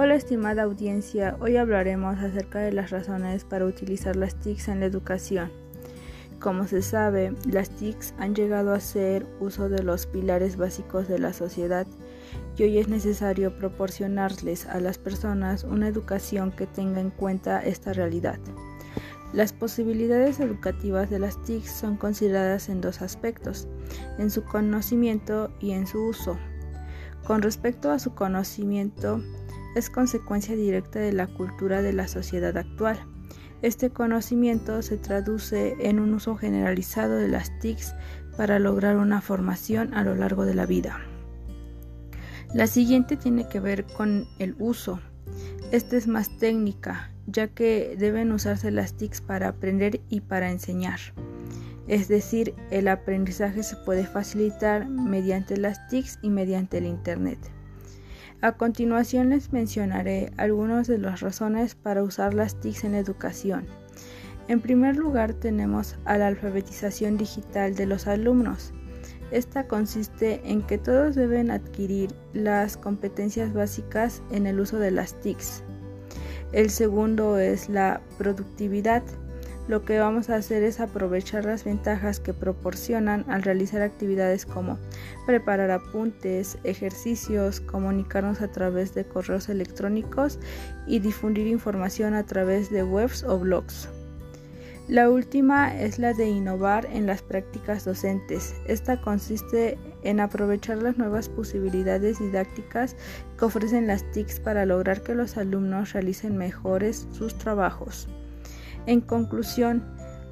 Hola estimada audiencia, hoy hablaremos acerca de las razones para utilizar las TICs en la educación. Como se sabe, las TICs han llegado a ser uso de los pilares básicos de la sociedad y hoy es necesario proporcionarles a las personas una educación que tenga en cuenta esta realidad. Las posibilidades educativas de las TICs son consideradas en dos aspectos, en su conocimiento y en su uso. Con respecto a su conocimiento, es consecuencia directa de la cultura de la sociedad actual. Este conocimiento se traduce en un uso generalizado de las TICs para lograr una formación a lo largo de la vida. La siguiente tiene que ver con el uso. Esta es más técnica, ya que deben usarse las TICs para aprender y para enseñar. Es decir, el aprendizaje se puede facilitar mediante las TICs y mediante el Internet. A continuación les mencionaré algunas de las razones para usar las TICs en educación. En primer lugar tenemos a la alfabetización digital de los alumnos. Esta consiste en que todos deben adquirir las competencias básicas en el uso de las TICs. El segundo es la productividad lo que vamos a hacer es aprovechar las ventajas que proporcionan al realizar actividades como preparar apuntes, ejercicios, comunicarnos a través de correos electrónicos y difundir información a través de webs o blogs. La última es la de innovar en las prácticas docentes. Esta consiste en aprovechar las nuevas posibilidades didácticas que ofrecen las TICs para lograr que los alumnos realicen mejores sus trabajos. En conclusión,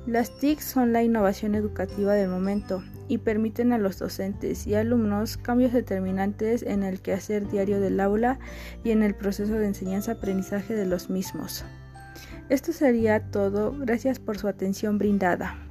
las TIC son la innovación educativa del momento y permiten a los docentes y alumnos cambios determinantes en el quehacer diario del aula y en el proceso de enseñanza-aprendizaje de los mismos. Esto sería todo. Gracias por su atención brindada.